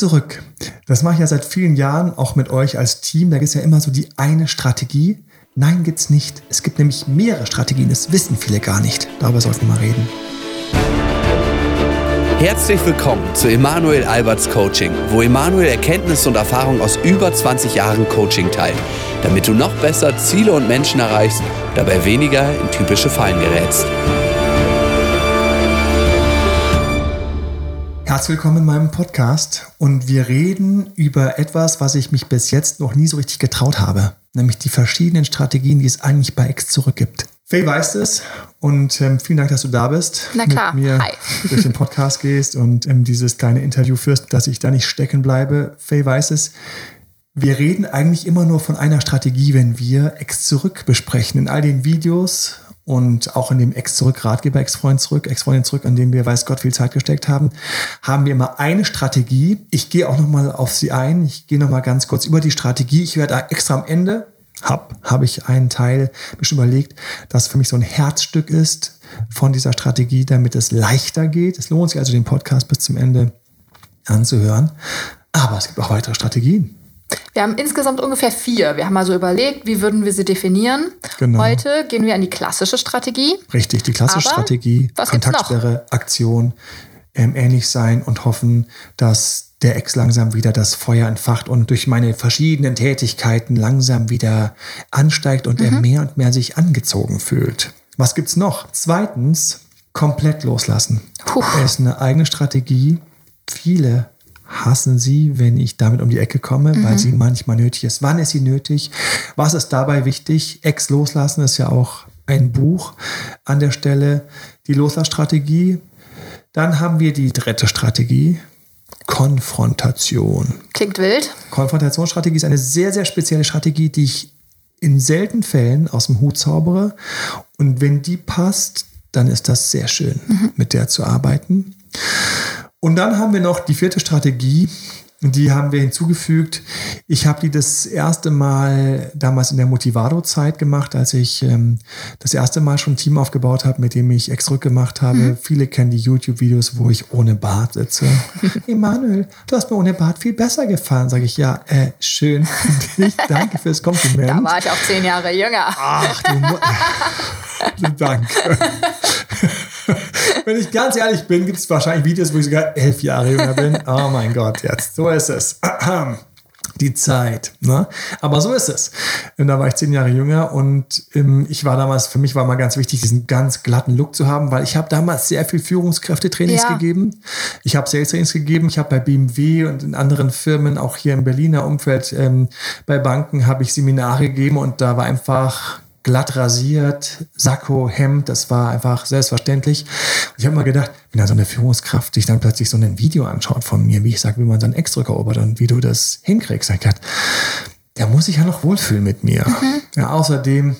zurück. Das mache ich ja seit vielen Jahren auch mit euch als Team. Da gibt es ja immer so die eine Strategie. Nein, gibt's nicht. Es gibt nämlich mehrere Strategien. Das wissen viele gar nicht. Darüber sollten wir mal reden. Herzlich willkommen zu Emanuel Alberts Coaching, wo Emanuel Erkenntnisse und Erfahrung aus über 20 Jahren Coaching teilt, damit du noch besser Ziele und Menschen erreichst, dabei weniger in typische Fallen gerätst. Herzlich willkommen in meinem Podcast und wir reden über etwas, was ich mich bis jetzt noch nie so richtig getraut habe, nämlich die verschiedenen Strategien, die es eigentlich bei X zurück gibt. Faye weiß es und ähm, vielen Dank, dass du da bist. Na klar. Mit mir Hi. durch den Podcast gehst und ähm, dieses kleine Interview führst, dass ich da nicht stecken bleibe. Faye weiß es. Wir reden eigentlich immer nur von einer Strategie, wenn wir Ex zurück besprechen. In all den Videos und auch in dem Ex zurück Ratgeber, Ex-Freund zurück, Ex-Freundin zurück, an dem wir weiß Gott viel Zeit gesteckt haben, haben wir immer eine Strategie. Ich gehe auch noch mal auf sie ein. Ich gehe noch mal ganz kurz über die Strategie. Ich werde extra am Ende hab, habe ich einen Teil mir schon überlegt, das für mich so ein Herzstück ist von dieser Strategie, damit es leichter geht. Es lohnt sich also, den Podcast bis zum Ende anzuhören. Aber es gibt auch weitere Strategien. Wir haben insgesamt ungefähr vier. Wir haben mal so überlegt, wie würden wir sie definieren. Genau. Heute gehen wir an die klassische Strategie. Richtig, die klassische Aber Strategie, was? Kontaktsperre, Aktion, ähm, ähnlich sein und hoffen, dass der Ex langsam wieder das Feuer entfacht und durch meine verschiedenen Tätigkeiten langsam wieder ansteigt und Mhm. er mehr und mehr sich angezogen fühlt. Was gibt's noch? Zweitens, komplett loslassen. Puh. Es ist eine eigene Strategie. Viele hassen sie, wenn ich damit um die Ecke komme, weil sie manchmal nötig ist. Wann ist sie nötig? Was ist dabei wichtig? Ex loslassen ist ja auch ein Buch an der Stelle. Die Loslassstrategie. Dann haben wir die dritte Strategie. Konfrontation. Klingt wild. Konfrontationsstrategie ist eine sehr, sehr spezielle Strategie, die ich in seltenen Fällen aus dem Hut zaubere. Und wenn die passt, dann ist das sehr schön, mit der zu arbeiten. Und dann haben wir noch die vierte Strategie, die haben wir hinzugefügt. Ich habe die das erste Mal damals in der Motivado-Zeit gemacht, als ich ähm, das erste Mal schon ein Team aufgebaut habe, mit dem ich Ex gemacht habe. Viele kennen die YouTube-Videos, wo ich ohne Bart sitze. Emanuel, du hast mir ohne Bart viel besser gefallen. Sage ich, ja, äh, schön. Danke fürs Kompliment. Da war ich auch zehn Jahre jünger. Ach, du Mu Danke. Wenn ich ganz ehrlich bin, gibt es wahrscheinlich Videos, wo ich sogar elf Jahre jünger bin. Oh mein Gott, jetzt. So ist es. Die Zeit. Ne? Aber so ist es. Und da war ich zehn Jahre jünger und ähm, ich war damals, für mich war mal ganz wichtig, diesen ganz glatten Look zu haben, weil ich habe damals sehr viel Führungskräftetrainings Ja. gegeben. Ich habe Sales-Trainings gegeben. Ich habe bei BMW und in anderen Firmen, auch hier im Berliner Umfeld, ähm, bei Banken, habe ich Seminare gegeben und da war einfach glatt rasiert, Sakko, Hemd, das war einfach selbstverständlich. Und ich habe mal gedacht, wenn da so eine Führungskraft sich dann plötzlich so ein Video anschaut von mir, wie ich sage, wie man seinen Ex-Drücker erobert und wie du das hinkriegst, ich gedacht, der muss sich ja noch wohlfühlen mit mir. Ja, außerdem,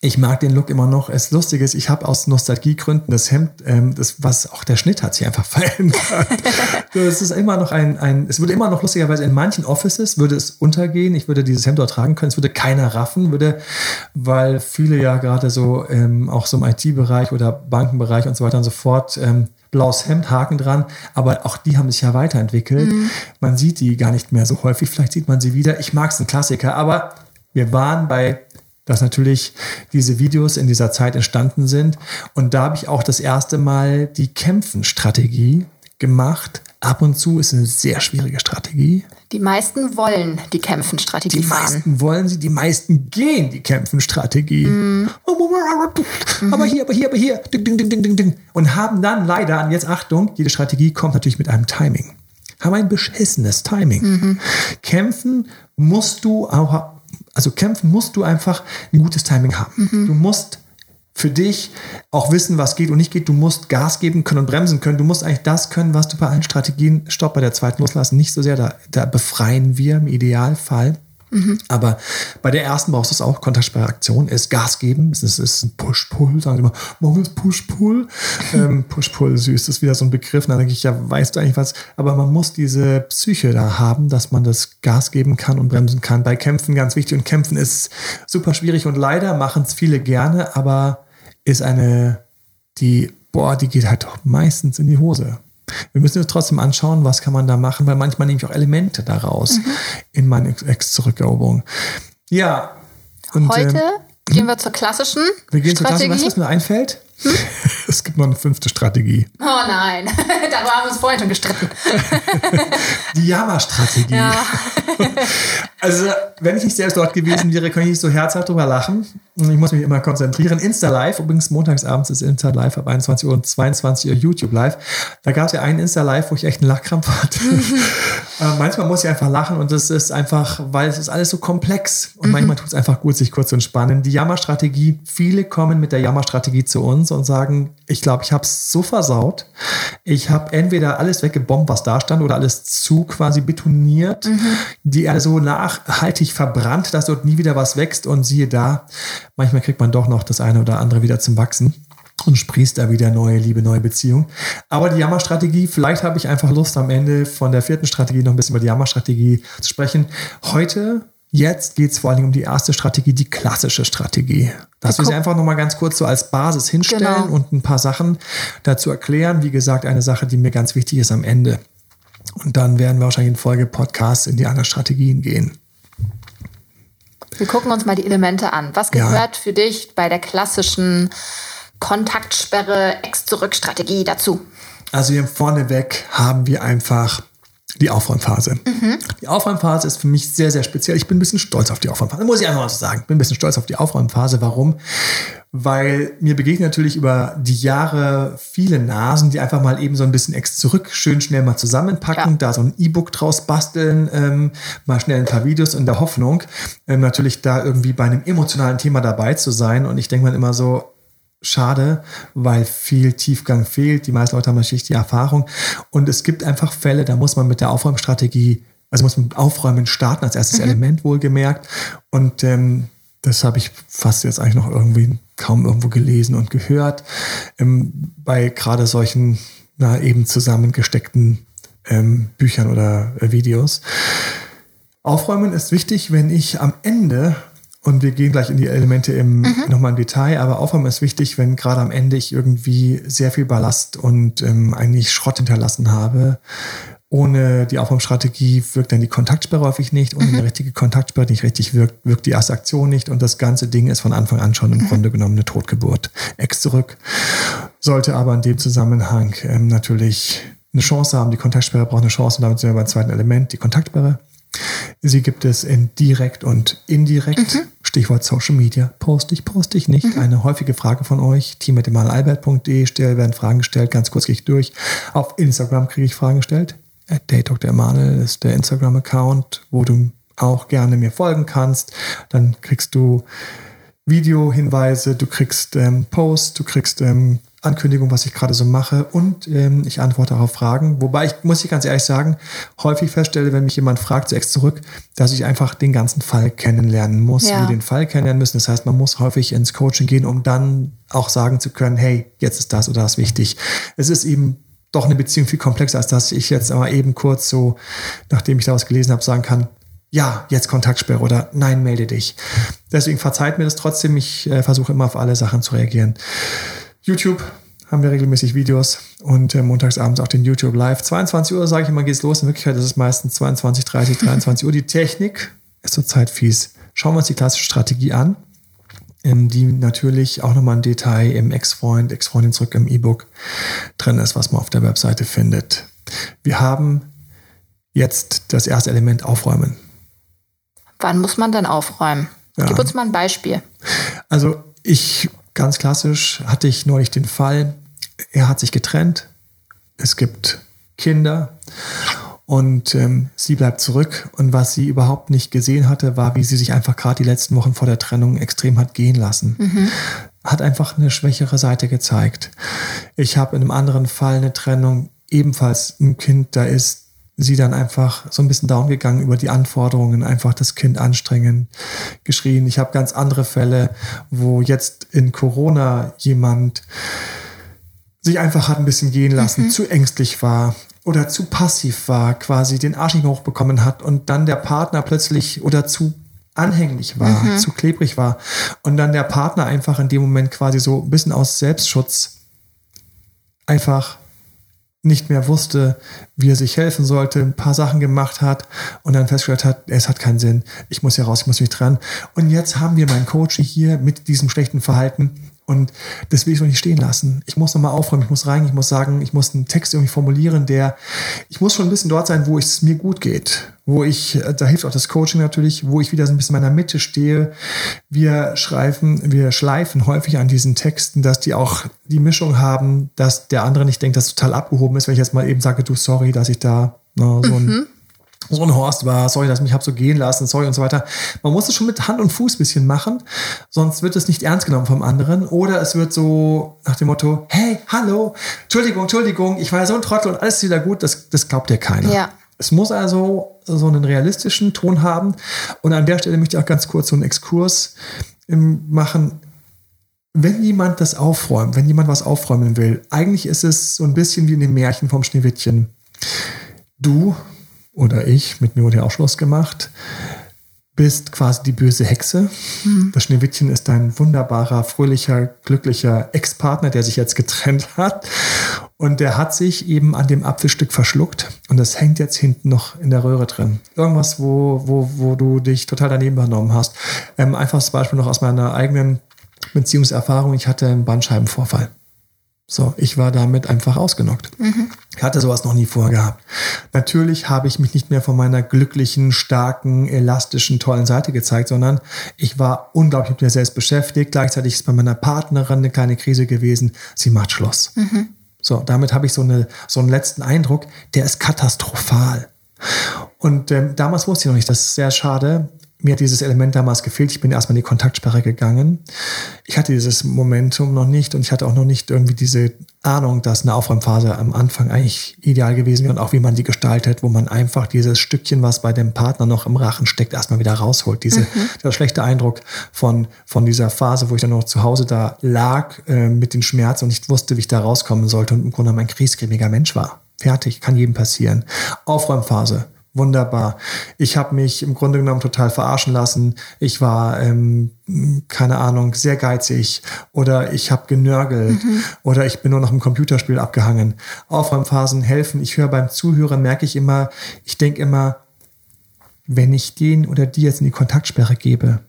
ich mag den Look immer noch. Es lustig ist, ich habe aus Nostalgiegründen das Hemd, ähm, das, was auch der Schnitt hat sich einfach verändert. es ist immer noch ein, ein, es würde immer noch lustigerweise in manchen Offices würde es untergehen. Ich würde dieses Hemd dort tragen können. Es würde keiner raffen, würde, weil viele ja gerade so ähm, auch so im IT-Bereich oder Bankenbereich und so weiter und so fort ähm, blaues Hemd, Haken dran, aber auch die haben sich ja weiterentwickelt. Man sieht die gar nicht mehr so häufig. Vielleicht sieht man sie wieder. Ich mag es, ein Klassiker, aber wir waren bei dass natürlich diese Videos in dieser Zeit entstanden sind. Und da habe ich auch das erste Mal die Kämpfen-Strategie gemacht. Ab und zu ist eine sehr schwierige Strategie. Die meisten wollen die Kämpfen-Strategie Die fahren. meisten wollen sie, die meisten gehen die Kämpfen-Strategie. Aber hier, aber hier, aber hier. Ding, ding, ding, ding, ding, ding. Und haben dann leider, und jetzt Achtung, jede Strategie kommt natürlich mit einem Timing. Haben ein beschissenes Timing. Kämpfen musst du auch, also kämpfen musst du einfach ein gutes Timing haben. Du musst für dich auch wissen, was geht und nicht geht. Du musst Gas geben können und bremsen können. Du musst eigentlich das können, was du bei allen Strategien, stopp, bei der zweiten loslassen, nicht so sehr. Da, da befreien wir im Idealfall. Aber bei der ersten brauchst du es auch. Kontaktsperraktion ist Gas geben. Es ist, ist ein Push-Pull. Sagen immer, morgen ist Push-Pull. ähm, Push-Pull, süß, ist wieder so ein Begriff. Da denke ich, ja, weißt du eigentlich was? Aber man muss diese Psyche da haben, dass man das Gas geben kann und bremsen kann. Bei Kämpfen ganz wichtig. Und Kämpfen ist super schwierig. Und leider machen es viele gerne, aber ist eine, die, boah, die geht halt doch meistens in die Hose. Wir müssen uns trotzdem anschauen, was kann man da machen, weil manchmal nehme ich auch Elemente daraus mhm. in meine Ex-Zurückeroberung. Ja. Und, Heute ähm, gehen wir zur klassischen. Wir gehen zur klassischen, weißt du, was mir einfällt? Es gibt noch eine fünfte Strategie. Oh nein, darüber haben wir uns vorhin schon gestritten. Die Jammer-Strategie. Ja. Also, wenn ich nicht selbst dort gewesen wäre, könnte ich nicht so herzhaft drüber lachen. Ich muss mich immer konzentrieren. Insta Live, übrigens montagsabends ist Insta Live ab 21 Uhr und 22 Uhr YouTube Live. Da gab es ja einen Insta Live, wo ich echt einen Lachkrampf hatte. äh, manchmal muss ich einfach lachen und das ist einfach, weil es ist alles so komplex und mhm. manchmal tut es einfach gut, sich kurz zu entspannen. Die Jammer-Strategie, viele kommen mit der Jammer-Strategie zu uns und sagen, ich glaube, ich habe es so versaut. Ich habe entweder alles weggebombt, was da stand, oder alles zu quasi betoniert, mhm. die er so nachhaltig verbrannt, dass dort nie wieder was wächst. Und siehe da, manchmal kriegt man doch noch das eine oder andere wieder zum Wachsen und sprießt da wieder neue Liebe, neue Beziehung. Aber die Jammerstrategie, vielleicht habe ich einfach Lust am Ende von der vierten Strategie noch ein bisschen über die Jammerstrategie zu sprechen. Heute Jetzt geht es vor allem um die erste Strategie, die klassische Strategie. Dass wir sie einfach nochmal ganz kurz so als Basis hinstellen genau. und ein paar Sachen dazu erklären. Wie gesagt, eine Sache, die mir ganz wichtig ist am Ende. Und dann werden wir wahrscheinlich in Folge Podcasts in die anderen Strategien gehen. Wir gucken uns mal die Elemente an. Was gehört ja. für dich bei der klassischen Kontaktsperre Ex-Zurück-Strategie dazu? Also hier vorneweg haben wir einfach die Aufräumphase. Mhm. Die Aufräumphase ist für mich sehr, sehr speziell. Ich bin ein bisschen stolz auf die Aufräumphase. Muss ich einfach mal so sagen. Bin ein bisschen stolz auf die Aufräumphase. Warum? Weil mir begegnen natürlich über die Jahre viele Nasen, die einfach mal eben so ein bisschen ex zurück, schön schnell mal zusammenpacken, ja. da so ein E-Book draus basteln, ähm, mal schnell ein paar Videos in der Hoffnung, ähm, natürlich da irgendwie bei einem emotionalen Thema dabei zu sein. Und ich denke mal immer so, schade, weil viel Tiefgang fehlt. Die meisten Leute haben natürlich die Erfahrung. Und es gibt einfach Fälle, da muss man mit der Aufräumstrategie, also muss man mit Aufräumen starten als erstes mhm. Element wohlgemerkt. Und ähm, das habe ich fast jetzt eigentlich noch irgendwie kaum irgendwo gelesen und gehört. Ähm, bei gerade solchen na, eben zusammengesteckten ähm, Büchern oder äh, Videos. Aufräumen ist wichtig, wenn ich am Ende und wir gehen gleich in die Elemente im, mhm. nochmal im Detail, aber Aufräumen ist wichtig, wenn gerade am Ende ich irgendwie sehr viel Ballast und ähm, eigentlich Schrott hinterlassen habe. Ohne die Aufräumstrategie wirkt dann die Kontaktsperre häufig nicht. Ohne mhm. eine richtige Kontaktsperre nicht richtig wirkt, wirkt die erste Aktion nicht. Und das ganze Ding ist von Anfang an schon im mhm. Grunde genommen eine Totgeburt. Ex zurück. Sollte aber in dem Zusammenhang ähm, natürlich eine Chance haben. Die Kontaktsperre braucht eine Chance. Und damit sind wir beim zweiten Element, die Kontaktsperre. Sie gibt es in direkt und indirekt. Mhm. Stichwort Social Media. Poste ich, poste ich nicht. Mhm. Eine häufige Frage von euch. team.emalalbert.de werden Fragen gestellt. Ganz kurz gehe ich durch. Auf Instagram kriege ich Fragen gestellt. Dr. Emanuel ist der Instagram-Account, wo du auch gerne mir folgen kannst. Dann kriegst du Videohinweise, du kriegst ähm, Posts, du kriegst ähm, Ankündigung, was ich gerade so mache und ähm, ich antworte auch auf Fragen. Wobei ich, muss ich ganz ehrlich sagen, häufig feststelle, wenn mich jemand fragt, zuerst zurück, dass ich einfach den ganzen Fall kennenlernen muss, ja. wir den Fall kennenlernen müssen. Das heißt, man muss häufig ins Coaching gehen, um dann auch sagen zu können, hey, jetzt ist das oder das wichtig. Es ist eben doch eine Beziehung viel komplexer, als dass ich jetzt aber eben kurz so, nachdem ich daraus gelesen habe, sagen kann, ja, jetzt Kontaktsperre oder nein, melde dich. Deswegen verzeiht mir das trotzdem. Ich äh, versuche immer auf alle Sachen zu reagieren. YouTube haben wir regelmäßig Videos und äh, montagsabends auch den YouTube Live. 22 Uhr, sage ich immer, geht's los. In Wirklichkeit ist es meistens 22, 30, 23 Uhr. Die Technik ist zurzeit fies. Schauen wir uns die klassische Strategie an, ähm, die natürlich auch nochmal ein Detail im Ex-Freund, Ex-Freundin zurück im E-Book drin ist, was man auf der Webseite findet. Wir haben jetzt das erste Element aufräumen. Wann muss man denn aufräumen? Ja. Gib uns mal ein Beispiel. Also ich Ganz klassisch hatte ich neulich den Fall, er hat sich getrennt, es gibt Kinder und ähm, sie bleibt zurück. Und was sie überhaupt nicht gesehen hatte, war, wie sie sich einfach gerade die letzten Wochen vor der Trennung extrem hat gehen lassen. Mhm. Hat einfach eine schwächere Seite gezeigt. Ich habe in einem anderen Fall eine Trennung, ebenfalls ein Kind da ist, sie dann einfach so ein bisschen down gegangen über die Anforderungen, einfach das Kind anstrengen, geschrien. Ich habe ganz andere Fälle, wo jetzt in Corona jemand sich einfach hat ein bisschen gehen lassen, mhm. zu ängstlich war oder zu passiv war, quasi den Arsch nicht mehr hochbekommen hat und dann der Partner plötzlich oder zu anhänglich war, mhm. zu klebrig war und dann der Partner einfach in dem Moment quasi so ein bisschen aus Selbstschutz einfach nicht mehr wusste, wie er sich helfen sollte, ein paar Sachen gemacht hat und dann festgestellt hat, es hat keinen Sinn, ich muss hier raus, ich muss mich dran. Und jetzt haben wir meinen Coach hier mit diesem schlechten Verhalten und das will ich doch nicht stehen lassen. Ich muss nochmal aufräumen, ich muss rein, ich muss sagen, ich muss einen Text irgendwie formulieren, der, ich muss schon ein bisschen dort sein, wo es mir gut geht. Wo ich, da hilft auch das Coaching natürlich, wo ich wieder so ein bisschen in meiner Mitte stehe. Wir schreiben, wir schleifen häufig an diesen Texten, dass die auch die Mischung haben, dass der andere nicht denkt, dass total abgehoben ist, wenn ich jetzt mal eben sage, du, sorry, dass ich da na, so ein mhm so ein Horst war, sorry, dass ich mich hab so gehen lassen, sorry und so weiter. Man muss es schon mit Hand und Fuß bisschen machen, sonst wird es nicht ernst genommen vom anderen oder es wird so nach dem Motto, hey, hallo, Entschuldigung, Entschuldigung, ich war ja so ein Trottel und alles ist wieder gut, das, das glaubt dir keiner. Ja. Es muss also so einen realistischen Ton haben und an der Stelle möchte ich auch ganz kurz so einen Exkurs machen. Wenn jemand das aufräumt, wenn jemand was aufräumen will, eigentlich ist es so ein bisschen wie in dem Märchen vom Schneewittchen. Du oder ich, mit mir wurde ja auch Schluss gemacht, bist quasi die böse Hexe. Mhm. Das Schneewittchen ist ein wunderbarer, fröhlicher, glücklicher Ex-Partner, der sich jetzt getrennt hat. Und der hat sich eben an dem Apfelstück verschluckt und das hängt jetzt hinten noch in der Röhre drin. Irgendwas, wo, wo, wo du dich total daneben benommen hast. Ähm, einfaches Beispiel noch aus meiner eigenen Beziehungserfahrung. Ich hatte einen Bandscheibenvorfall. So, ich war damit einfach ausgenockt. Mhm. Ich hatte sowas noch nie vorgehabt. Natürlich habe ich mich nicht mehr von meiner glücklichen, starken, elastischen, tollen Seite gezeigt, sondern ich war unglaublich mit mir selbst beschäftigt. Gleichzeitig ist bei meiner Partnerin eine kleine Krise gewesen. Sie macht Schluss. Mhm. So, damit habe ich so, eine, so einen letzten Eindruck, der ist katastrophal. Und ähm, damals wusste ich noch nicht, das ist sehr schade mir hat dieses Element damals gefehlt. Ich bin erstmal in die Kontaktsperre gegangen. Ich hatte dieses Momentum noch nicht und ich hatte auch noch nicht irgendwie diese Ahnung, dass eine Aufräumphase am Anfang eigentlich ideal gewesen wäre und auch wie man die gestaltet, wo man einfach dieses Stückchen, was bei dem Partner noch im Rachen steckt, erstmal wieder rausholt. Diese, mhm. Der schlechte Eindruck von, von dieser Phase, wo ich dann noch zu Hause da lag äh, mit den Schmerzen und nicht wusste, wie ich da rauskommen sollte und im Grunde mein kriesgrämiger Mensch war. Fertig, kann jedem passieren. Aufräumphase wunderbar. Ich habe mich im Grunde genommen total verarschen lassen. Ich war, ähm, keine Ahnung, sehr geizig oder ich habe genörgelt mhm. oder ich bin nur noch im Computerspiel abgehangen. Aufräumphasen helfen. Ich höre beim Zuhören, merke ich immer, ich denke immer, wenn ich den oder die jetzt in die Kontaktsperre gebe,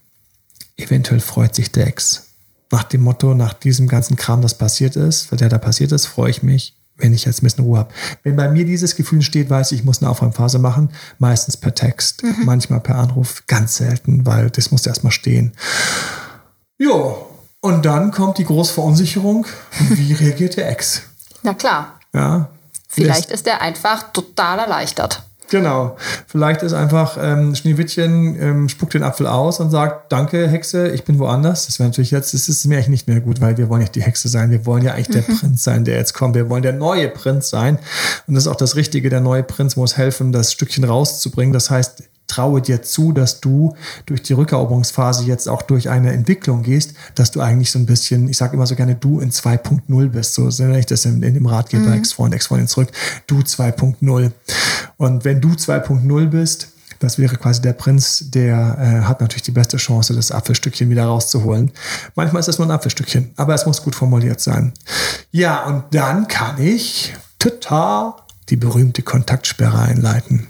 eventuell freut sich der Ex. Nach dem Motto, nach diesem ganzen Kram, das passiert ist, der da passiert ist, freue ich mich wenn ich jetzt ein bisschen Ruhe habe. Wenn bei mir dieses Gefühl steht, weiß ich, ich muss eine Aufräumphase machen, meistens per Text, mhm. manchmal per Anruf, ganz selten, weil das muss erstmal stehen. Jo, und dann kommt die große Verunsicherung. Wie reagiert der Ex? Na klar. Ja. Vielleicht ist er einfach total erleichtert. Genau. Vielleicht ist einfach ähm, Schneewittchen ähm, spuckt den Apfel aus und sagt, danke Hexe, ich bin woanders. Das wäre natürlich jetzt, das ist mir eigentlich nicht mehr gut, weil wir wollen nicht die Hexe sein. Wir wollen ja eigentlich mhm. der Prinz sein, der jetzt kommt. Wir wollen der neue Prinz sein. Und das ist auch das Richtige. Der neue Prinz muss helfen, das Stückchen rauszubringen. Das heißt, traue dir zu, dass du durch die Rückeroberungsphase jetzt auch durch eine Entwicklung gehst, dass du eigentlich so ein bisschen, ich sage immer so gerne, du in 2.0 bist. So nenne ich das in, in dem Ratgeber mhm. Ex-Freund, Ex-Freundin zurück. Du 2.0. Und wenn du 2.0 bist, das wäre quasi der Prinz, der äh, hat natürlich die beste Chance, das Apfelstückchen wieder rauszuholen. Manchmal ist das nur ein Apfelstückchen, aber es muss gut formuliert sein. Ja, und dann kann ich, tata, die berühmte Kontaktsperre einleiten.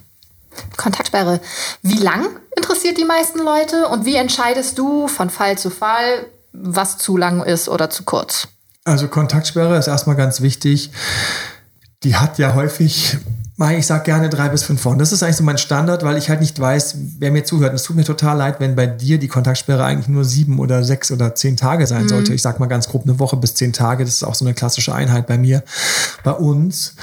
Kontaktsperre. Wie lang interessiert die meisten Leute und wie entscheidest du von Fall zu Fall, was zu lang ist oder zu kurz? Also Kontaktsperre ist erstmal ganz wichtig. Die hat ja häufig ich sage gerne drei bis fünf Wochen. Das ist eigentlich so mein Standard, weil ich halt nicht weiß, wer mir zuhört. Und es tut mir total leid, wenn bei dir die Kontaktsperre eigentlich nur sieben oder sechs oder zehn Tage sein mhm. sollte. Ich sag mal ganz grob eine Woche bis zehn Tage. Das ist auch so eine klassische Einheit bei mir, bei uns.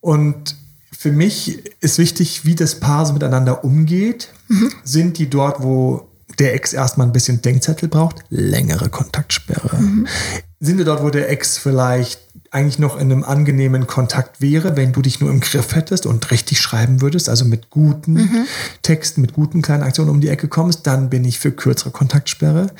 Und für mich ist wichtig, wie das Paar so miteinander umgeht. Mhm. Sind die dort, wo der Ex erstmal ein bisschen Denkzettel braucht? Längere Kontaktsperre. Mhm. Sind wir dort, wo der Ex vielleicht eigentlich noch in einem angenehmen Kontakt wäre, wenn du dich nur im Griff hättest und richtig schreiben würdest, also mit guten mhm. Texten, mit guten kleinen Aktionen um die Ecke kommst, dann bin ich für kürzere Kontaktsperre.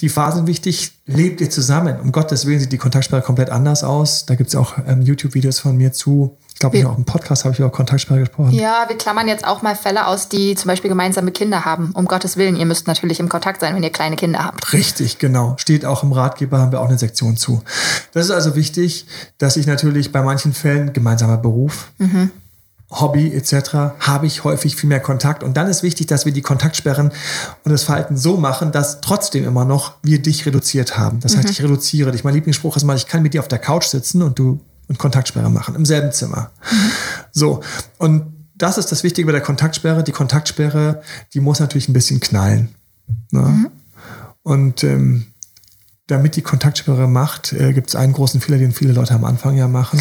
Die Phasen wichtig, lebt ihr zusammen. Um Gottes Willen sieht die Kontaktsperre komplett anders aus. Da gibt es auch ähm, YouTube-Videos von mir zu glaube ich, auch im Podcast habe ich über Kontaktsperre gesprochen. Ja, wir klammern jetzt auch mal Fälle aus, die zum Beispiel gemeinsame Kinder haben. Um Gottes Willen, ihr müsst natürlich im Kontakt sein, wenn ihr kleine Kinder habt. Richtig, genau. Steht auch im Ratgeber, haben wir auch eine Sektion zu. Das ist also wichtig, dass ich natürlich bei manchen Fällen gemeinsamer Beruf, mhm. Hobby etc. habe ich häufig viel mehr Kontakt. Und dann ist wichtig, dass wir die Kontaktsperren und das Verhalten so machen, dass trotzdem immer noch wir dich reduziert haben. Das heißt, mhm. ich reduziere dich. Mein Lieblingsspruch ist mal, ich kann mit dir auf der Couch sitzen und du und Kontaktsperre machen im selben Zimmer. So. Und das ist das Wichtige bei der Kontaktsperre. Die Kontaktsperre, die muss natürlich ein bisschen knallen. Ne? Mhm. Und ähm, damit die Kontaktsperre macht, äh, gibt es einen großen Fehler, den viele Leute am Anfang ja machen.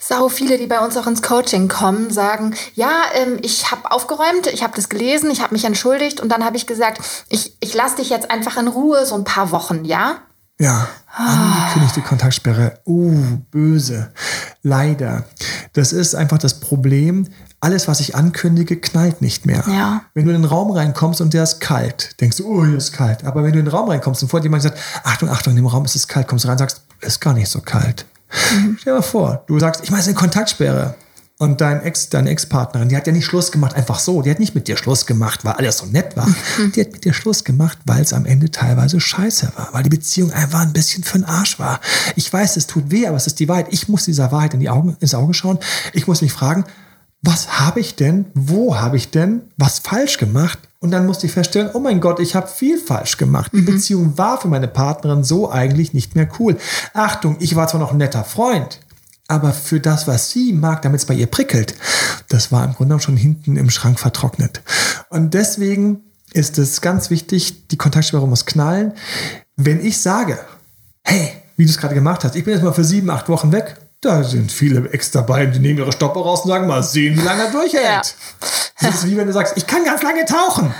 Sau viele, die bei uns auch ins Coaching kommen, sagen, ja, ähm, ich habe aufgeräumt, ich habe das gelesen, ich habe mich entschuldigt und dann habe ich gesagt, ich, ich lasse dich jetzt einfach in Ruhe so ein paar Wochen, ja? Ja, angekündigte Kontaktsperre. Uh, böse. Leider. Das ist einfach das Problem. Alles, was ich ankündige, knallt nicht mehr. Ja. Wenn du in den Raum reinkommst und der ist kalt, denkst du, oh, hier ist kalt. Aber wenn du in den Raum reinkommst und vor dir jemand sagt, Achtung, Achtung, in dem Raum ist es kalt, kommst du rein und sagst, ist gar nicht so kalt. Mhm. Stell dir mal vor, du sagst, ich mache eine Kontaktsperre. Und dein Ex, deine Ex-Partnerin, die hat ja nicht Schluss gemacht einfach so. Die hat nicht mit dir Schluss gemacht, weil alles so nett war. Die hat mit dir Schluss gemacht, weil es am Ende teilweise scheiße war. Weil die Beziehung einfach ein bisschen für den Arsch war. Ich weiß, es tut weh, aber es ist die Wahrheit. Ich muss dieser Wahrheit in die Augen, ins Auge schauen. Ich muss mich fragen, was habe ich denn, wo habe ich denn was falsch gemacht? Und dann musste ich feststellen, oh mein Gott, ich habe viel falsch gemacht. Die mhm. Beziehung war für meine Partnerin so eigentlich nicht mehr cool. Achtung, ich war zwar noch ein netter Freund, aber für das, was sie mag, damit es bei ihr prickelt, das war im Grunde schon hinten im Schrank vertrocknet. Und deswegen ist es ganz wichtig, die Kontaktsperre muss knallen. Wenn ich sage, hey, wie du es gerade gemacht hast, ich bin jetzt mal für sieben, acht Wochen weg, da sind viele Ex dabei, die nehmen ihre Stopper raus und sagen, mal sehen, wie lange er durchhält. Ja. Das ist wie wenn du sagst, ich kann ganz lange tauchen.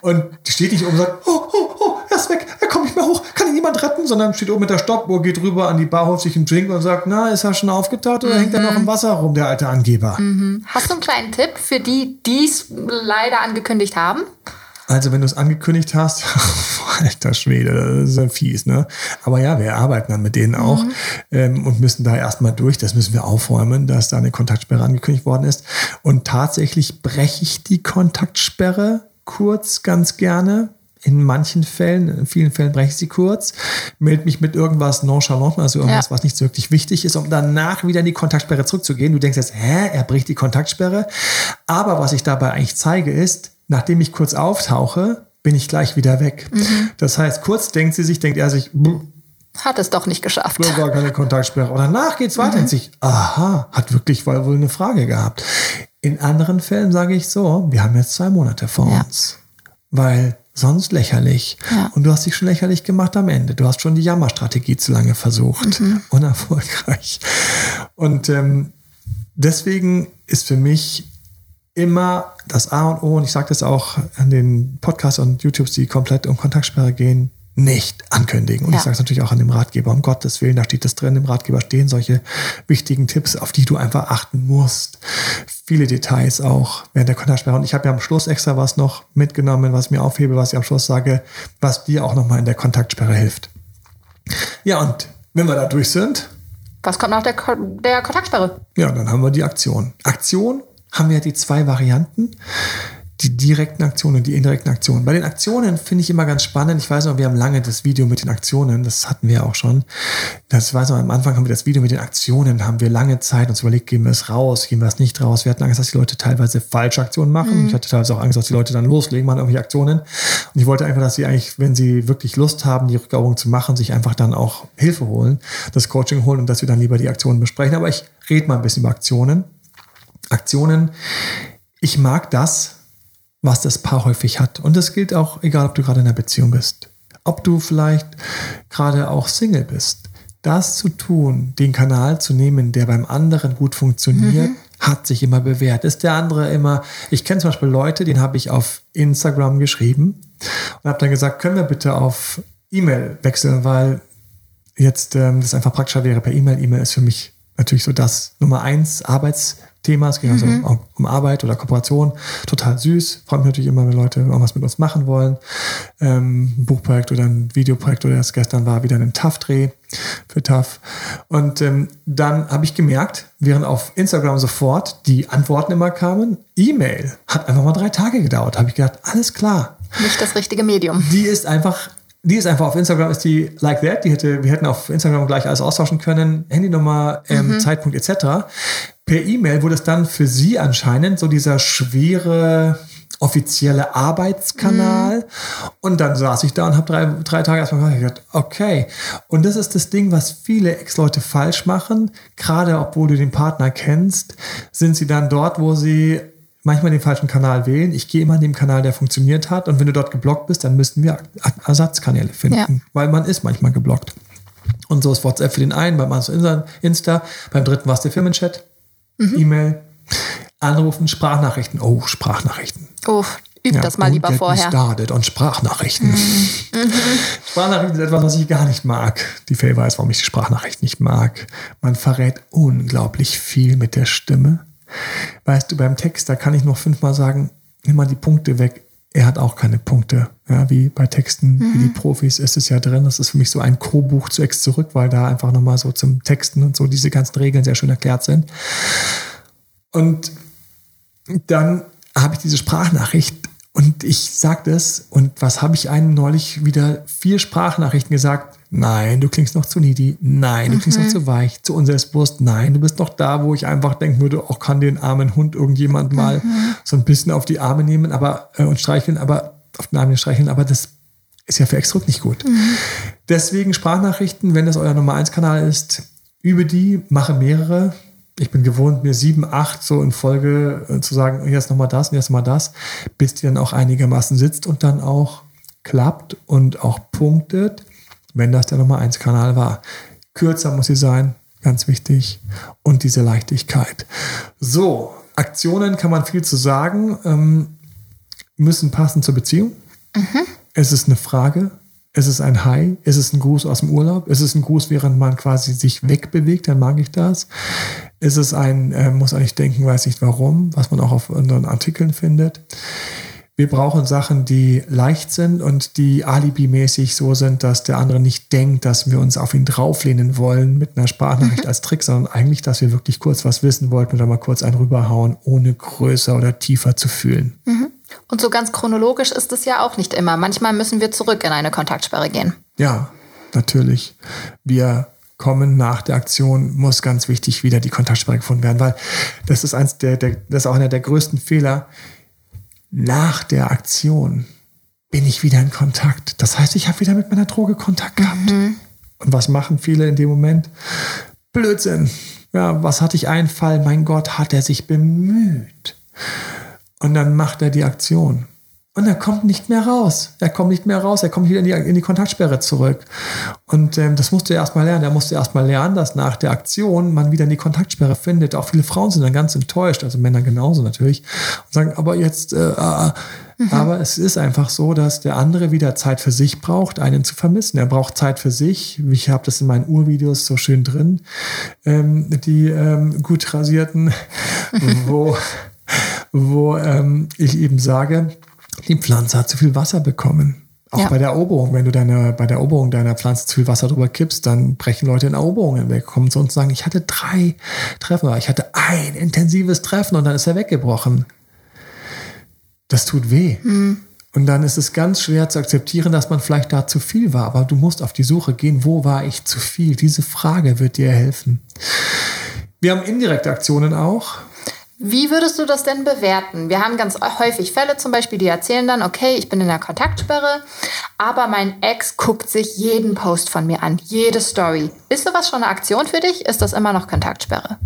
Und steht nicht oben und sagt, oh, oh, oh, er ist weg, er kommt nicht mehr hoch, kann ihn niemand retten, sondern steht oben mit der Stoppuhr, geht rüber an die Bar, holt sich einen Drink und sagt, na, ist er schon aufgetaut oder mhm. hängt er noch im Wasser rum, der alte Angeber? Mhm. Hast du einen kleinen Tipp für die, die es leider angekündigt haben? Also wenn du es angekündigt hast, alter Schwede, das ist ja fies, ne? Aber ja, wir arbeiten dann mit denen auch mhm. ähm, und müssen da erstmal durch. Das müssen wir aufräumen, dass da eine Kontaktsperre angekündigt worden ist. Und tatsächlich breche ich die Kontaktsperre kurz ganz gerne. In manchen Fällen, in vielen Fällen breche ich sie kurz, melde mich mit irgendwas nonchalant, also irgendwas, ja. was nicht so wirklich wichtig ist, um danach wieder in die Kontaktsperre zurückzugehen. Du denkst jetzt, hä, er bricht die Kontaktsperre. Aber was ich dabei eigentlich zeige, ist, nachdem ich kurz auftauche, bin ich gleich wieder weg. Mhm. Das heißt, kurz denkt sie sich, denkt er sich, hat es doch nicht geschafft. Gar keine Kontaktsperre. Und danach geht es weiter mhm. sich, aha, hat wirklich wohl eine Frage gehabt. In anderen Fällen sage ich so, wir haben jetzt zwei Monate vor ja. uns. Weil sonst lächerlich. Ja. Und du hast dich schon lächerlich gemacht am Ende. Du hast schon die Jammerstrategie zu lange versucht. Mhm. Unerfolgreich. Und ähm, deswegen ist für mich immer das A und O, und ich sage das auch an den Podcasts und YouTubes, die komplett um Kontaktsperre gehen, nicht ankündigen. Und ja. ich sage es natürlich auch an dem Ratgeber, um Gottes Willen, da steht das drin, im Ratgeber stehen solche wichtigen Tipps, auf die du einfach achten musst. Viele Details auch während der Kontaktsperre. Und ich habe ja am Schluss extra was noch mitgenommen, was ich mir aufhebe, was ich am Schluss sage, was dir auch nochmal in der Kontaktsperre hilft. Ja, und wenn wir da durch sind. Was kommt nach der, der Kontaktsperre? Ja, dann haben wir die Aktion. Aktion haben wir die zwei Varianten. Die direkten Aktionen und die indirekten Aktionen. Bei den Aktionen finde ich immer ganz spannend. Ich weiß noch, wir haben lange das Video mit den Aktionen, das hatten wir auch schon. Das weiß noch, am Anfang haben wir das Video mit den Aktionen, haben wir lange Zeit uns überlegt, geben wir es raus, geben wir es nicht raus. Wir hatten Angst, dass die Leute teilweise falsche Aktionen machen. Mhm. Ich hatte teilweise auch Angst, dass die Leute dann loslegen, machen irgendwelche Aktionen. Und ich wollte einfach, dass sie eigentlich, wenn sie wirklich Lust haben, die Rückeroberung zu machen, sich einfach dann auch Hilfe holen, das Coaching holen und dass wir dann lieber die Aktionen besprechen. Aber ich rede mal ein bisschen über Aktionen. Aktionen. Ich mag das, was das Paar häufig hat. Und das gilt auch, egal ob du gerade in einer Beziehung bist. Ob du vielleicht gerade auch Single bist. Das zu tun, den Kanal zu nehmen, der beim anderen gut funktioniert, mhm. hat sich immer bewährt. Ist der andere immer, ich kenne zum Beispiel Leute, den habe ich auf Instagram geschrieben und habe dann gesagt, können wir bitte auf E-Mail wechseln, weil jetzt ähm, das einfach praktischer wäre per E-Mail. E-Mail ist für mich natürlich so das Nummer eins Arbeits Thema. Es ging also auch um Arbeit oder Kooperation. Total süß. Freut mich natürlich immer, wenn Leute irgendwas mit uns machen wollen. Ähm, ein Buchprojekt oder ein Videoprojekt oder das gestern war wieder ein TAF-Dreh für TAF. Und ähm, dann habe ich gemerkt, während auf Instagram sofort die Antworten immer kamen, E-Mail hat einfach mal drei Tage gedauert. Habe ich gedacht, alles klar. Nicht das richtige Medium. Die ist einfach die ist einfach auf Instagram, ist die like that. Die hätte, wir hätten auf Instagram gleich alles austauschen können. Handynummer, ähm, Zeitpunkt etc. Per E-Mail wurde es dann für sie anscheinend so dieser schwere offizielle Arbeitskanal. Und dann saß ich da und habe drei, drei Tage erstmal gedacht, okay. Und das ist das Ding, was viele Ex-Leute falsch machen. Gerade obwohl du den Partner kennst, sind sie dann dort, wo sie manchmal den falschen Kanal wählen. Ich gehe immer in den Kanal, der funktioniert hat. Und wenn du dort geblockt bist, dann müssten wir Ersatzkanäle finden, Ja. weil man ist manchmal geblockt. Und so ist WhatsApp für den einen, beim anderen Insta, beim dritten war es der Firmenchat, E-Mail, Anrufen, Sprachnachrichten. Oh, Sprachnachrichten. Oh, üb Ja, das mal lieber vorher. Started on Sprachnachrichten. Sprachnachrichten sind etwas, was ich gar nicht mag. Die Faye weiß, warum ich die Sprachnachrichten nicht mag. Man verrät unglaublich viel mit der Stimme. Weißt du, beim Text, da kann ich noch fünfmal sagen, nimm mal die Punkte weg. Er hat auch keine Punkte. Ja, wie bei Texten, wie die Profis ist es ja drin. Das ist für mich so ein Co-Buch zu Ex zurück, weil da einfach nochmal so zum Texten und so diese ganzen Regeln sehr schön erklärt sind. Und dann habe ich diese Sprachnachricht und ich sage das und was habe ich einem neulich wieder vier Sprachnachrichten gesagt? Nein, du klingst noch zu needy. Nein, du klingst noch zu weich, zu unselbstbewusst. Nein, du bist noch da, wo ich einfach denken würde, auch kann den armen Hund irgendjemand mal so ein bisschen auf die Arme nehmen, aber äh, und streicheln, aber auf den Arm streicheln, aber das ist ja für Exdruck nicht gut. Deswegen Sprachnachrichten, wenn das euer Nummer 1 Kanal ist, über die mache mehrere. Ich bin gewohnt, mir sieben, acht so in Folge äh, zu sagen, hier ist nochmal das und hier ist nochmal das, bis die dann auch einigermaßen sitzt und dann auch klappt und auch punktet, wenn das der Nummer 1 Kanal war. Kürzer muss sie sein, ganz wichtig. Und diese Leichtigkeit. So, Aktionen kann man viel zu sagen, ähm, müssen passen zur Beziehung. Es ist eine Frage. Es ist ein Hi. Es ist ein Gruß aus dem Urlaub. Es ist ein Gruß, während man quasi sich wegbewegt. Dann mag ich das. Es ist ein, äh, muss eigentlich denken, weiß nicht warum, was man auch auf unseren Artikeln findet. Wir brauchen Sachen, die leicht sind und die alibimäßig so sind, dass der andere nicht denkt, dass wir uns auf ihn drauflehnen wollen mit einer Sprachnachricht als Trick, sondern eigentlich, dass wir wirklich kurz was wissen wollten oder mal kurz einen rüberhauen, ohne größer oder tiefer zu fühlen. Und so ganz chronologisch ist es ja auch nicht immer. Manchmal müssen wir zurück in eine Kontaktsperre gehen. Ja, natürlich. Wir kommen nach der Aktion, muss ganz wichtig wieder die Kontaktsperre gefunden werden, weil das ist eins der, der das ist auch einer der größten Fehler. Nach der Aktion bin ich wieder in Kontakt. Das heißt, ich habe wieder mit meiner Droge Kontakt gehabt. Und was machen viele in dem Moment? Blödsinn. Ja, was hatte ich einen Fall? Mein Gott, hat er sich bemüht. Und dann macht er die Aktion. Und er kommt nicht mehr raus. Er kommt nicht mehr raus. Er kommt wieder in die, in die Kontaktsperre zurück. Und ähm, das musste er erstmal lernen. Er musste erstmal lernen, dass nach der Aktion man wieder in die Kontaktsperre findet. Auch viele Frauen sind dann ganz enttäuscht, also Männer genauso natürlich, und sagen, aber jetzt, äh, äh, aber es ist einfach so, dass der andere wieder Zeit für sich braucht, einen zu vermissen. Er braucht Zeit für sich. Ich habe das in meinen Urvideos so schön drin, ähm, die ähm, gut rasierten, wo, wo ähm, ich eben sage, die Pflanze hat zu viel Wasser bekommen. Auch Ja. bei der Eroberung, wenn du deine, bei der Eroberung deiner Pflanze zu viel Wasser drüber kippst, dann brechen Leute in Eroberungen weg, kommen zu uns und sagen, ich hatte drei Treffen, ich hatte ein intensives Treffen und dann ist er weggebrochen. Das tut weh. Und dann ist es ganz schwer zu akzeptieren, dass man vielleicht da zu viel war. Aber du musst auf die Suche gehen, wo war ich zu viel? Diese Frage wird dir helfen. Wir haben indirekte Aktionen auch. Wie würdest du das denn bewerten? Wir haben ganz häufig Fälle zum Beispiel, die erzählen dann, okay, ich bin in der Kontaktsperre, aber mein Ex guckt sich jeden Post von mir an, jede Story. Ist sowas schon eine Aktion für dich? Ist das immer noch Kontaktsperre?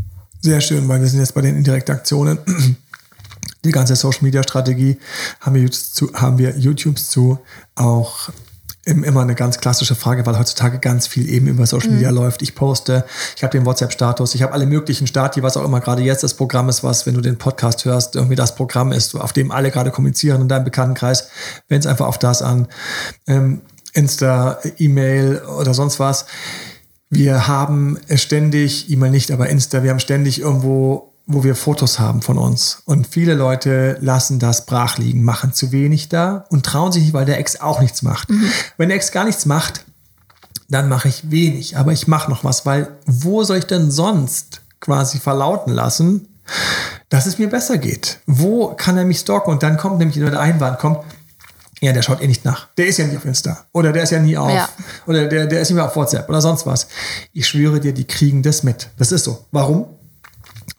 Sehr schön, weil wir sind jetzt bei den indirekten Aktionen. Die ganze Social Media Strategie haben wir, YouTubes zu, auch immer eine ganz klassische Frage, weil heutzutage ganz viel eben über Social Media läuft. Ich poste, ich habe den WhatsApp-Status, ich habe alle möglichen Stati, was auch immer gerade jetzt das Programm ist, was, wenn du den Podcast hörst, irgendwie das Programm ist, auf dem alle gerade kommunizieren in deinem Bekanntenkreis. Wenn es einfach auf das an ähm, Insta, E-Mail oder sonst was. Wir haben ständig, E-Mail nicht, aber Insta, wir haben ständig irgendwo wo wir Fotos haben von uns. Und viele Leute lassen das brach liegen, machen zu wenig da und trauen sich nicht, weil der Ex auch nichts macht. Mhm. Wenn der Ex gar nichts macht, dann mache ich wenig, aber ich mache noch was, weil wo soll ich denn sonst quasi verlauten lassen, dass es mir besser geht? Wo kann er mich stalken? Und dann kommt nämlich der Einwand, kommt, ja, der schaut eh nicht nach. Der ist ja nicht auf Insta. Oder der ist ja nie auf. Ja. Oder der, der ist nicht mehr auf WhatsApp oder sonst was. Ich schwöre dir, die kriegen das mit. Das ist so. Warum?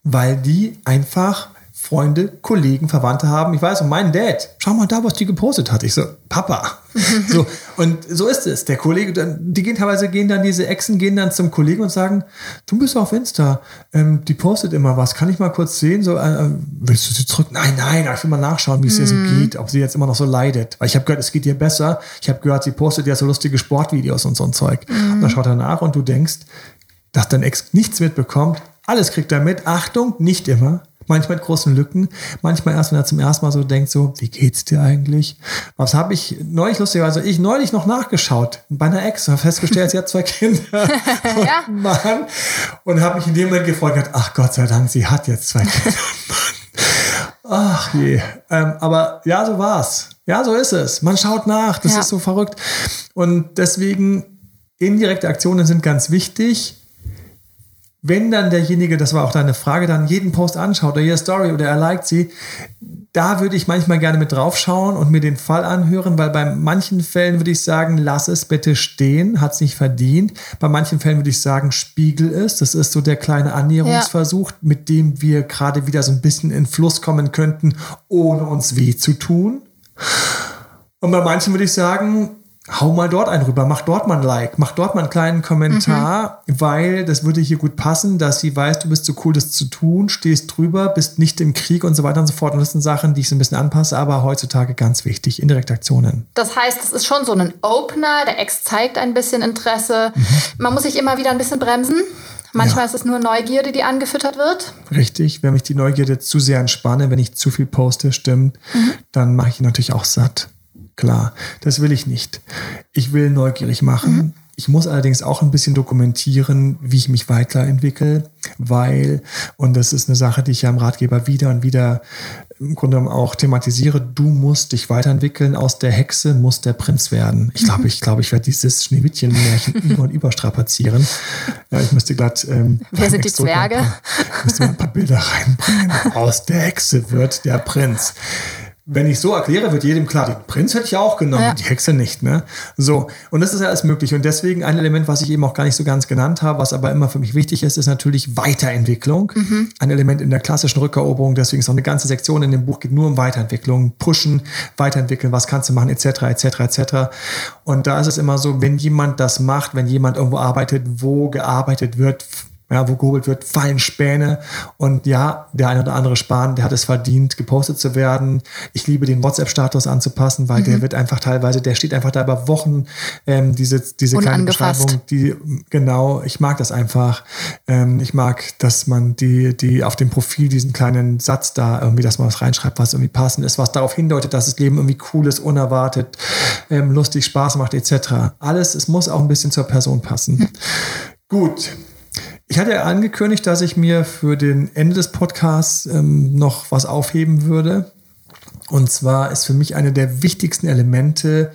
Weil die einfach Freunde, Kollegen, Verwandte haben. Ich weiß, und mein Dad, schau mal da, was die gepostet hat. Ich so, Papa. so, und so ist es. Der Kollege, die gehen teilweise, gehen dann, diese Exen gehen dann zum Kollegen und sagen, du bist auf Insta, ähm, die postet immer was. Kann ich mal kurz sehen? So, äh, äh willst du sie zurück? Nein, nein, ich will mal nachschauen, wie es ihr so mhm. geht, ob sie jetzt immer noch so leidet. Weil ich habe gehört, es geht ihr besser. Ich habe gehört, sie postet ja so lustige Sportvideos und so ein Zeug. Mhm. Und dann schaut er nach und du denkst, dass dein Ex nichts mitbekommt, alles kriegt er mit. Achtung, nicht immer. Manchmal mit großen Lücken. Manchmal erst, wenn er zum ersten Mal so denkt, so, wie geht's dir eigentlich? Was habe ich neulich lustigerweise, ich neulich noch nachgeschaut bei einer Ex und festgestellt, sie hat zwei Kinder und ja. Mann. Und habe mich in dem Moment gefreut, ach Gott sei Dank, sie hat jetzt zwei Kinder Ach je. Ähm, aber ja, so war's. Ja, so ist es. Man schaut nach. Das ja. ist so verrückt. Und deswegen indirekte Aktionen sind ganz wichtig wenn dann derjenige, das war auch deine Frage, dann jeden Post anschaut oder jede Story oder er liked sie, da würde ich manchmal gerne mit draufschauen und mir den Fall anhören, weil bei manchen Fällen würde ich sagen, lass es bitte stehen, hat es nicht verdient. Bei manchen Fällen würde ich sagen, spiegel es. Das ist so der kleine Annäherungsversuch, ja. mit dem wir gerade wieder so ein bisschen in Fluss kommen könnten, ohne uns weh zu tun. Und bei manchen würde ich sagen, hau mal dort einen rüber, mach dort mal ein Like, mach dort mal einen kleinen Kommentar, mhm. weil das würde hier gut passen, dass sie weiß, du bist so cool, das zu tun, stehst drüber, bist nicht im Krieg und so weiter und so fort. Und das sind Sachen, die ich so ein bisschen anpasse, aber heutzutage ganz wichtig, indirekte Aktionen. Das heißt, es ist schon so ein Opener, der Ex zeigt ein bisschen Interesse. Mhm. Man muss sich immer wieder ein bisschen bremsen. Manchmal ja. ist es nur Neugierde, die angefüttert wird. Richtig, wenn mich die Neugierde zu sehr entspanne, wenn ich zu viel poste, stimmt, mhm. dann mache ich natürlich auch satt. Klar, das will ich nicht. Ich will neugierig machen. Mhm. Ich muss allerdings auch ein bisschen dokumentieren, wie ich mich weiterentwickle, weil, und das ist eine Sache, die ich ja im Ratgeber wieder und wieder im Grunde genommen auch thematisiere, du musst dich weiterentwickeln, aus der Hexe muss der Prinz werden. Ich glaube, ich glaube, ich werde dieses Schneewittchen-Märchen über und über strapazieren. Ja, ich müsste glatt. Ähm, Wer sind die Zwerge? Paar, müsste mal ein paar Bilder reinbringen. Aus der Hexe wird der Prinz wenn ich so erkläre, wird jedem klar, den Prinz hätte ich ja auch genommen, ja. die Hexe nicht. Ne? So, und das ist ja alles möglich. Und deswegen ein Element, was ich eben auch gar nicht so ganz genannt habe, was aber immer für mich wichtig ist, ist natürlich Weiterentwicklung. Mhm. Ein Element in der klassischen Rückeroberung. Deswegen ist auch eine ganze Sektion in dem Buch geht nur um Weiterentwicklung, pushen, weiterentwickeln, was kannst du machen, etc., etc., etc. Und da ist es immer so, wenn jemand das macht, wenn jemand irgendwo arbeitet, wo gearbeitet wird, ja, wo gehobelt wird, fallen Späne. Und ja, der eine oder andere Spahn, der hat es verdient, gepostet zu werden. Ich liebe den WhatsApp-Status anzupassen, weil mhm. der wird einfach teilweise, der steht einfach da über Wochen, ähm, diese, diese kleine Beschreibung, die, genau, ich mag das einfach. Ähm, ich mag, dass man die, die auf dem Profil diesen kleinen Satz da irgendwie, dass man was reinschreibt, was irgendwie passend ist, was darauf hindeutet, dass das Leben irgendwie cool ist, unerwartet, ähm, lustig, Spaß macht, etc. Alles, es muss auch ein bisschen zur Person passen. Mhm. Gut, ich hatte ja angekündigt, dass ich mir für den Ende des Podcasts ähm, noch was aufheben würde. Und zwar ist für mich eine der wichtigsten Elemente,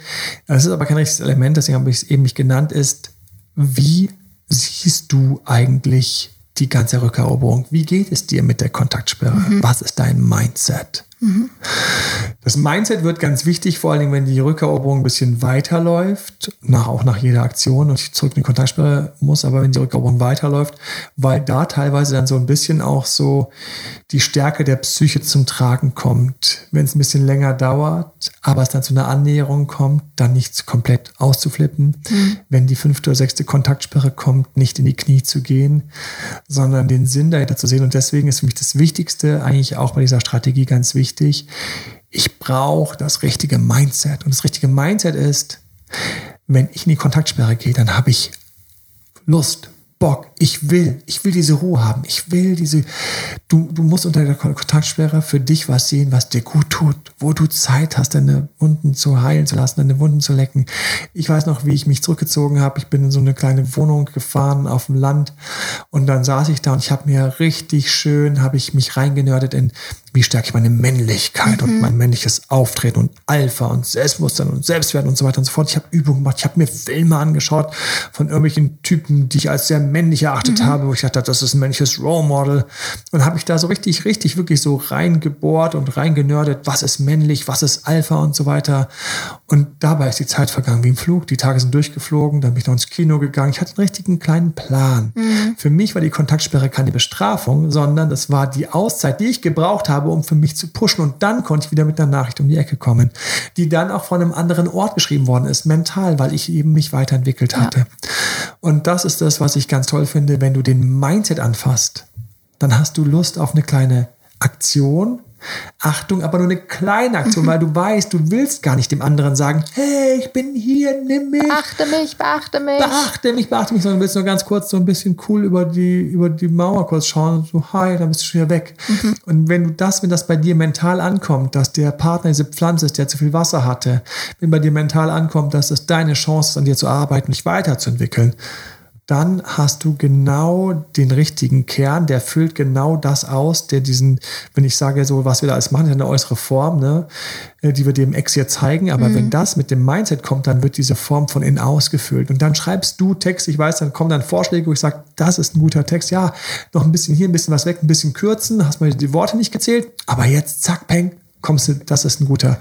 das ist aber kein richtiges Element, deswegen habe ich es eben nicht genannt, ist, wie siehst du eigentlich die ganze Rückeroberung? Wie geht es dir mit der Kontaktsperre? Mhm. Was ist dein Mindset? Das Mindset wird ganz wichtig, vor allen Dingen, wenn die Rückeroberung ein bisschen weiterläuft, nach, auch nach jeder Aktion und ich zurück in die Kontaktsperre muss, aber wenn die Rückeroberung weiterläuft, weil da teilweise dann so ein bisschen auch so die Stärke der Psyche zum Tragen kommt. Wenn es ein bisschen länger dauert, aber es dann zu einer Annäherung kommt, dann nicht komplett auszuflippen. Mhm. Wenn die fünfte oder sechste Kontaktsperre kommt, nicht in die Knie zu gehen, sondern den Sinn dahinter zu sehen. Und deswegen ist für mich das Wichtigste eigentlich auch bei dieser Strategie ganz wichtig, wichtig, ich brauche das richtige Mindset. Und das richtige Mindset ist, wenn ich in die Kontaktsperre gehe, dann habe ich Lust, Bock, Ich will, ich will diese Ruhe haben. Ich will diese, du, du musst unter der Kontaktsperre für dich was sehen, was dir gut tut, wo du Zeit hast, deine Wunden zu heilen zu lassen, deine Wunden zu lecken. Ich weiß noch, wie ich mich zurückgezogen habe. Ich bin in so eine kleine Wohnung gefahren auf dem Land und dann saß ich da und ich habe mir richtig schön, habe ich mich reingenördet in wie stärke ich meine Männlichkeit mhm. und mein männliches Auftreten und Alpha und Selbstbewusstsein und Selbstwert und so weiter und so fort. Ich habe Übungen gemacht, ich habe mir Filme angeschaut von irgendwelchen Typen, die ich als sehr männlich erachtet mhm. habe, wo ich dachte, das ist ein männliches Role Model. Und habe ich da so richtig, richtig, wirklich so reingebohrt und reingenördet, was ist männlich, was ist Alpha und so weiter. Und dabei ist die Zeit vergangen wie im Flug. Die Tage sind durchgeflogen, dann bin ich noch ins Kino gegangen. Ich hatte einen richtigen kleinen Plan. Mhm. Für mich war die Kontaktsperre keine Bestrafung, sondern das war die Auszeit, die ich gebraucht habe, habe, um für mich zu pushen. Und dann konnte ich wieder mit einer Nachricht um die Ecke kommen, die dann auch von einem anderen Ort geschrieben worden ist, mental, weil ich eben mich weiterentwickelt hatte. Ja. Und das ist das, was ich ganz toll finde, wenn du den Mindset anfasst, dann hast du Lust auf eine kleine Aktion, Achtung, aber nur eine kleine Aktion, mhm. weil du weißt, du willst gar nicht dem anderen sagen, hey, ich bin hier, nimm mich. Beachte mich, beachte mich. Beachte mich, beachte mich, sondern du willst nur ganz kurz so ein bisschen cool über die, über die Mauer kurz schauen und so, hi, dann bist du schon wieder weg. Mhm. Und wenn du das, wenn das bei dir mental ankommt, dass der Partner diese Pflanze ist, der zu viel Wasser hatte, wenn bei dir mental ankommt, dass es deine Chance ist, an dir zu arbeiten, dich weiterzuentwickeln, dann hast du genau den richtigen Kern, der füllt genau das aus, der diesen, wenn ich sage so, was wir da alles machen, eine äußere Form, ne, äh, die wir dem Ex hier zeigen, aber mhm. wenn das mit dem Mindset kommt, dann wird diese Form von innen ausgefüllt. Und dann schreibst du Text, ich weiß, dann kommen dann Vorschläge, wo ich sage, das ist ein guter Text, ja, noch ein bisschen hier, ein bisschen was weg, ein bisschen kürzen, hast mal die Worte nicht gezählt, aber jetzt zack, peng, kommst du, das ist ein guter.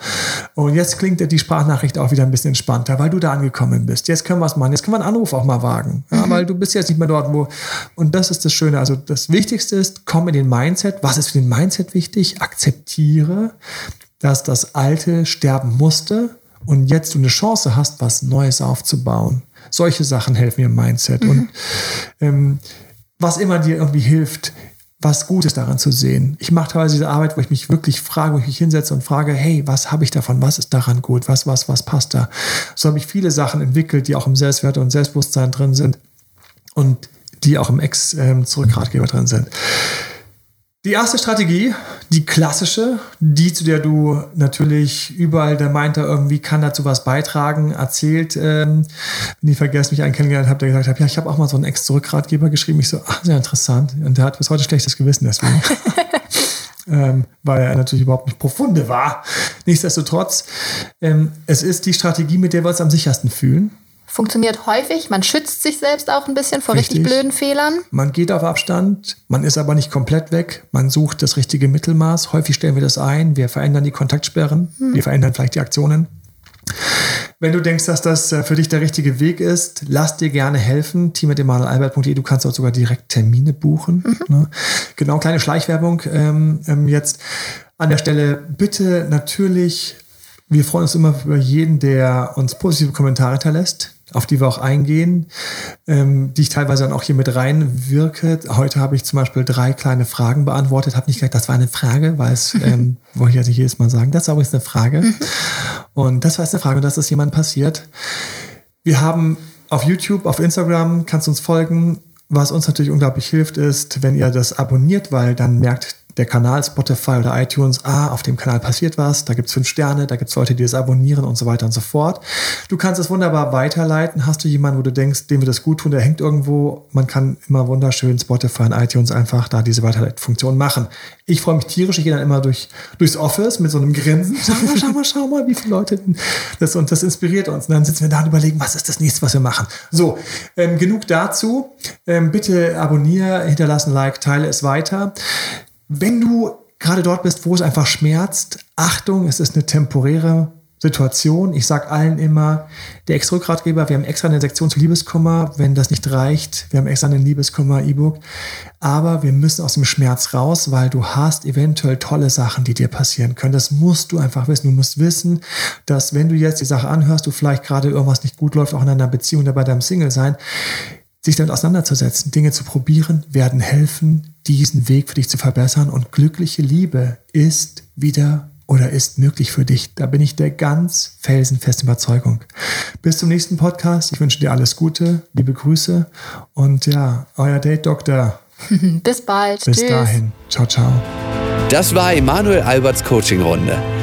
Und jetzt klingt die Sprachnachricht auch wieder ein bisschen entspannter, weil du da angekommen bist. Jetzt können wir es machen. Jetzt können wir einen Anruf auch mal wagen. Ja, mhm. Weil du bist jetzt nicht mehr dort, wo. Und das ist das Schöne. Also das Wichtigste ist, komm in den Mindset. Was ist für den Mindset wichtig? Akzeptiere, dass das Alte sterben musste und jetzt du eine Chance hast, was Neues aufzubauen. Solche Sachen helfen mir im Mindset. Mhm. Und ähm, was immer dir irgendwie hilft, was Gutes daran zu sehen. Ich mache teilweise diese Arbeit, wo ich mich wirklich frage, wo ich mich hinsetze und frage, hey, was habe ich davon? Was ist daran gut? Was, was, was passt da? So habe ich viele Sachen entwickelt, die auch im Selbstwert und Selbstbewusstsein drin sind und die auch im Ex-Zurückratgeber ähm, drin sind. Die erste Strategie, die klassische, die zu der du natürlich überall, der meinte, irgendwie kann dazu was beitragen, erzählt, ähm, wenn ich vergesse, mich einen kennengelernt habe, der gesagt hat, ja, ich habe auch mal so einen Ex-Zurückratgeber geschrieben. Ich so, ach, sehr interessant. Und der hat bis heute schlechtes Gewissen deswegen. ähm, weil er natürlich überhaupt nicht profunde war. Nichtsdestotrotz, ähm, es ist die Strategie, mit der wir uns am sichersten fühlen. Funktioniert häufig. Man schützt sich selbst auch ein bisschen vor richtig. richtig blöden Fehlern. Man geht auf Abstand, man ist aber nicht komplett weg. Man sucht das richtige Mittelmaß. Häufig stellen wir das ein. Wir verändern die Kontaktsperren. Hm. Wir verändern vielleicht die Aktionen. Wenn du denkst, dass das äh, für dich der richtige Weg ist, lass dir gerne helfen. team.emanuelalbert.de, du kannst dort sogar direkt Termine buchen. Mhm. Ne? Genau, kleine Schleichwerbung ähm, ähm, jetzt an der Stelle. Bitte natürlich, wir freuen uns immer über jeden, der uns positive Kommentare hinterlässt auf die wir auch eingehen, ähm, die ich teilweise dann auch hier mit reinwirke. Heute habe ich zum Beispiel drei kleine Fragen beantwortet, habe nicht gesagt, das war eine Frage, weil es, ähm, wollte ich ja nicht jedes Mal sagen, das ist übrigens eine Frage. Mhm. Und das war jetzt eine Frage, dass das jemand passiert. Wir haben auf YouTube, auf Instagram, kannst du uns folgen. Was uns natürlich unglaublich hilft, ist, wenn ihr das abonniert, weil dann merkt der Kanal Spotify oder iTunes, ah, auf dem Kanal passiert was, da gibt's fünf Sterne, da gibt's Leute, die das abonnieren und so weiter und so fort. Du kannst es wunderbar weiterleiten. Hast du jemanden, wo du denkst, dem wir das gut tun, der hängt irgendwo, man kann immer wunderschön Spotify und iTunes einfach da diese Weiterleitfunktion machen. Ich freue mich tierisch, ich gehe dann immer durch, durchs Office mit so einem Grinsen. Schau mal, schau mal, schau mal, wie viele Leute das und das inspiriert uns. Und dann sitzen wir da und überlegen, was ist das nächste, was wir machen. So, ähm, genug dazu. Ähm, bitte abonniere, hinterlassen Like, teile es weiter. Wenn du gerade dort bist, wo es einfach schmerzt, Achtung, es ist eine temporäre Situation. Ich sage allen immer, der Ex-Rückgratgeber, wir haben extra eine Sektion zu Liebeskummer. Wenn das nicht reicht, wir haben extra ein Liebeskummer-E-Book. Aber wir müssen aus dem Schmerz raus, weil du hast eventuell tolle Sachen, die dir passieren können. Das musst du einfach wissen. Du musst wissen, dass wenn du jetzt die Sache anhörst, du vielleicht gerade irgendwas nicht gut läuft, auch in einer Beziehung oder bei deinem Single sein, sich damit auseinanderzusetzen, Dinge zu probieren, werden helfen, diesen Weg für dich zu verbessern. Und glückliche Liebe ist wieder oder ist möglich für dich. Da bin ich der ganz felsenfesten Überzeugung. Bis zum nächsten Podcast. Ich wünsche dir alles Gute, liebe Grüße und ja, euer Date Doktor. Bis bald. Bis Tschüss. dahin. Ciao, ciao. Das war Emanuel Alberts Coaching-Runde.